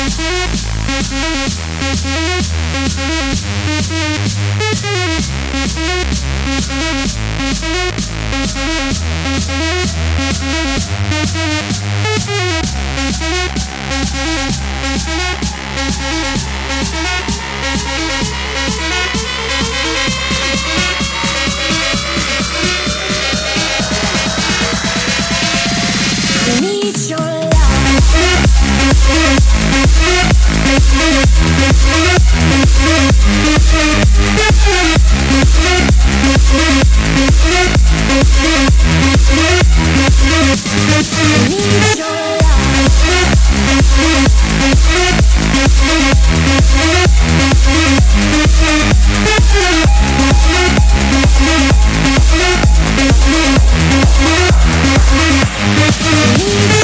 I need your love. I need your love. I need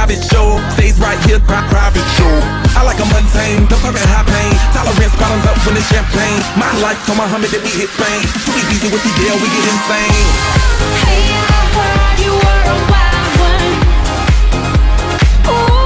private show. Stays right here, pri- private show. I like a mundane, talk perfect high pain. Tolerance bottoms up when it's champagne. My life told Muhammad that we hit Spain. Pretty easy with the deal, we get insane. Hey, I heard you were a wild one. Ooh.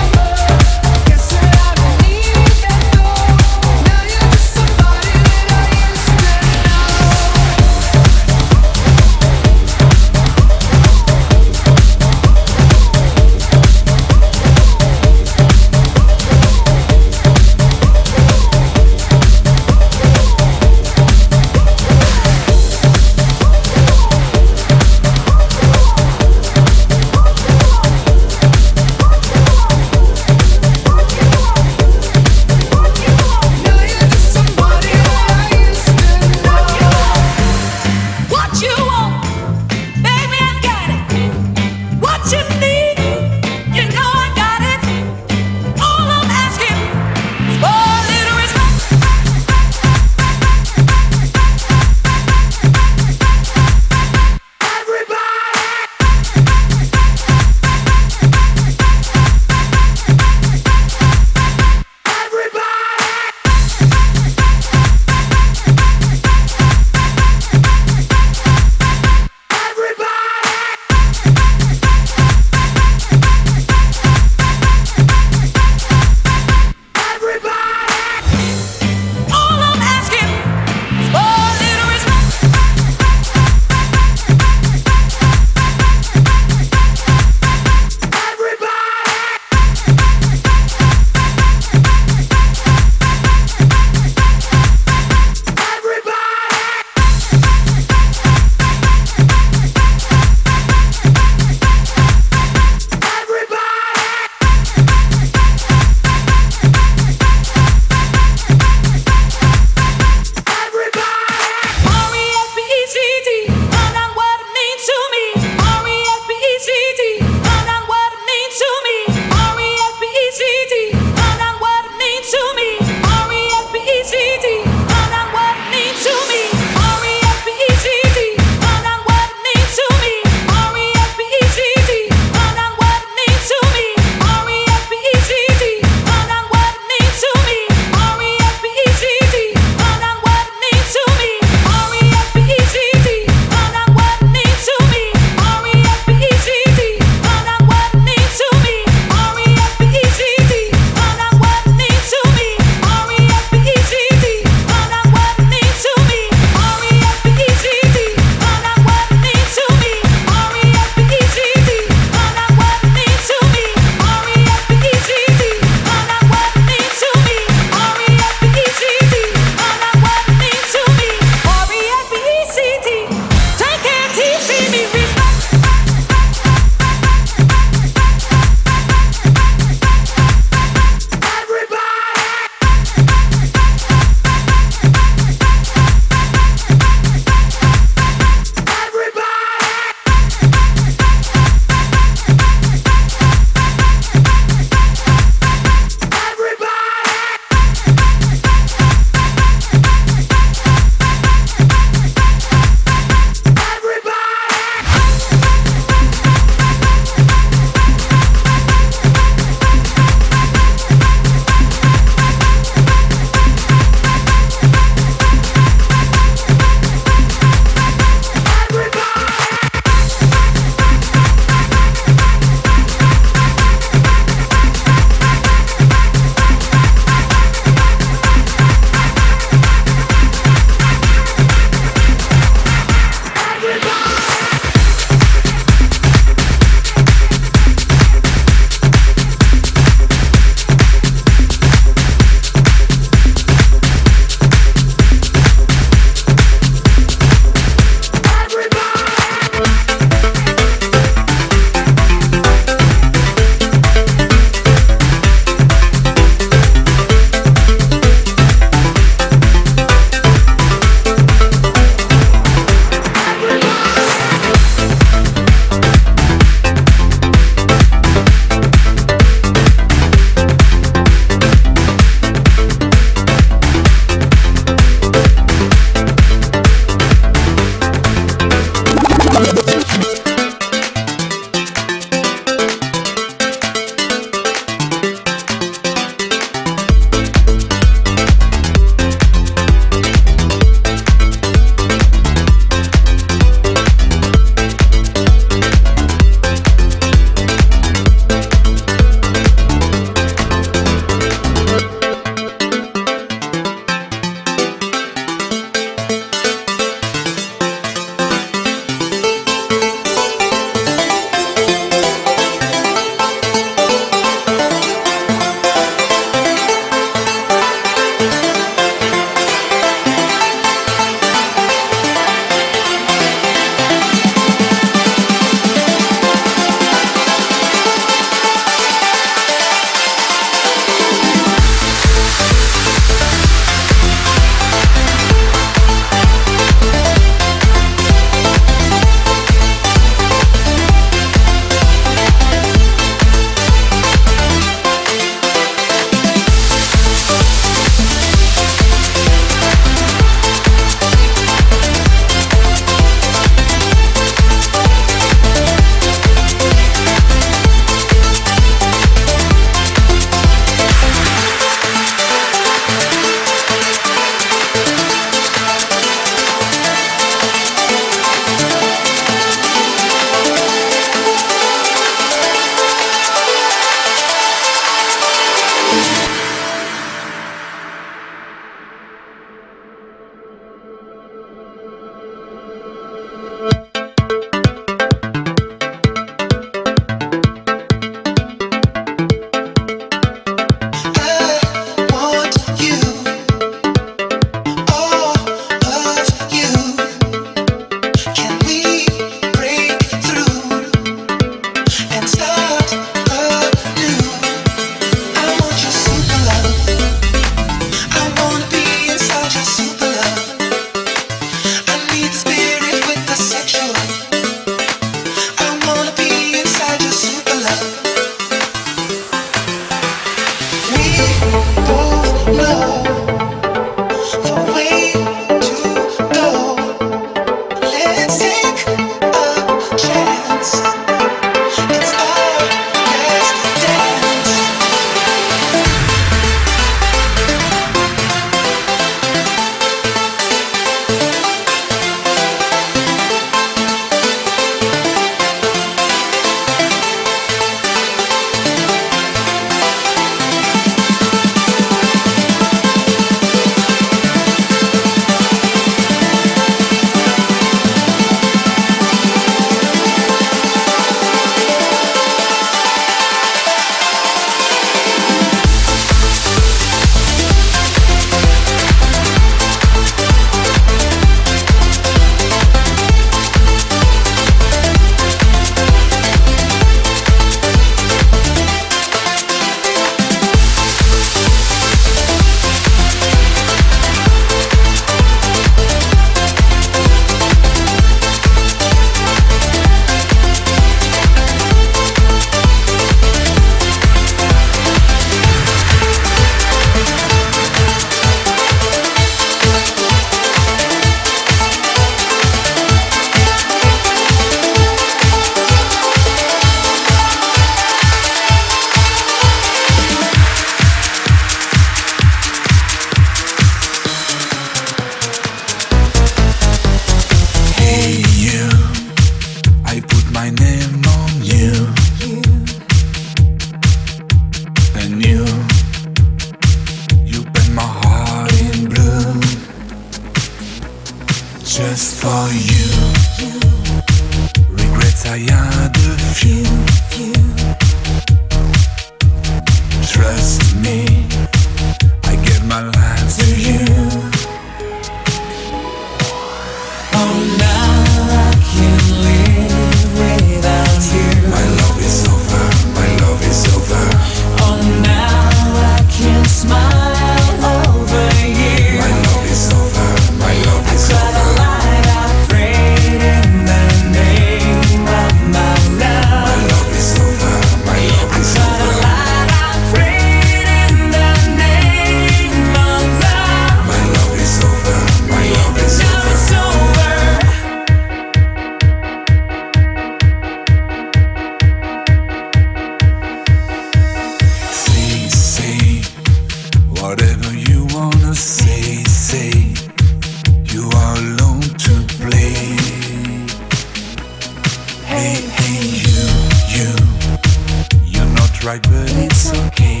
Right, but it's okay.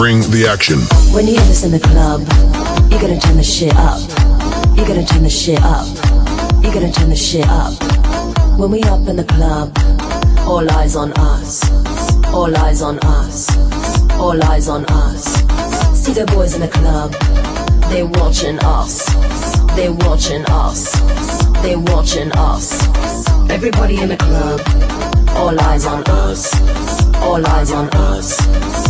Bring the action. When you hear this in the club, you gotta turn the shit up. You gotta turn the shit up. You gotta turn the shit up. When we up in the club, all eyes on us. All eyes on us. All eyes on us. See the boys in the club, they're watching us. They're watching us. They're watching us. Everybody in the club, all eyes on us. All eyes on us.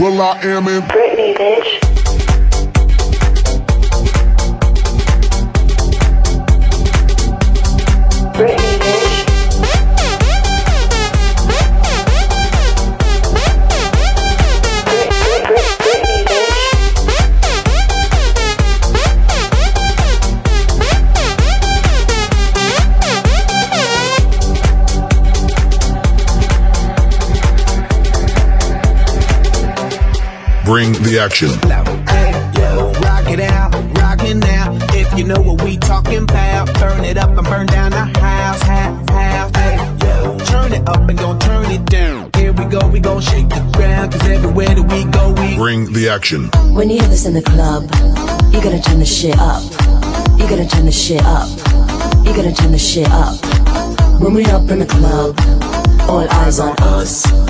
will.i.am in Britney, bitch. Britney, Bring the action. If you know what we talking about, burn it up and burn down the house. Hey, yo, turn it up and turn it down. Here we go, we shake the ground, cause everywhere that we go, we Bring the action. When you hear this in the club, you gotta turn the shit up. You gotta turn the shit up. You gotta turn the shit up. When we up in the club, all eyes on us.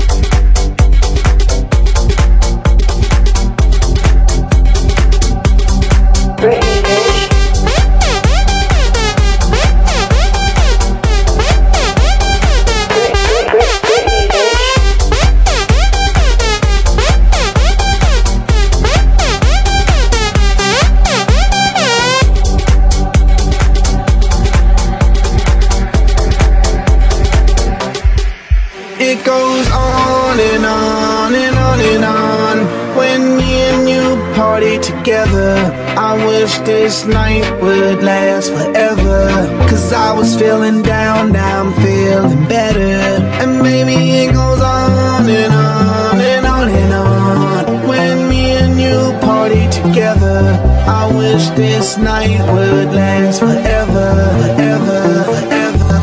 Wish this night would last forever. Cause I was feeling down, now I'm feeling better. And maybe it goes on and on and on and on. When me and you party together, I wish this night would last forever, forever, forever,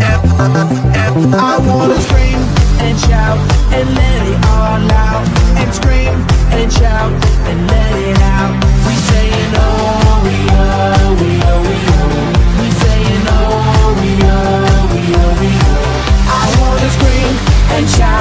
forever. I wanna scream and shout and let it all out and scream and shout and let scream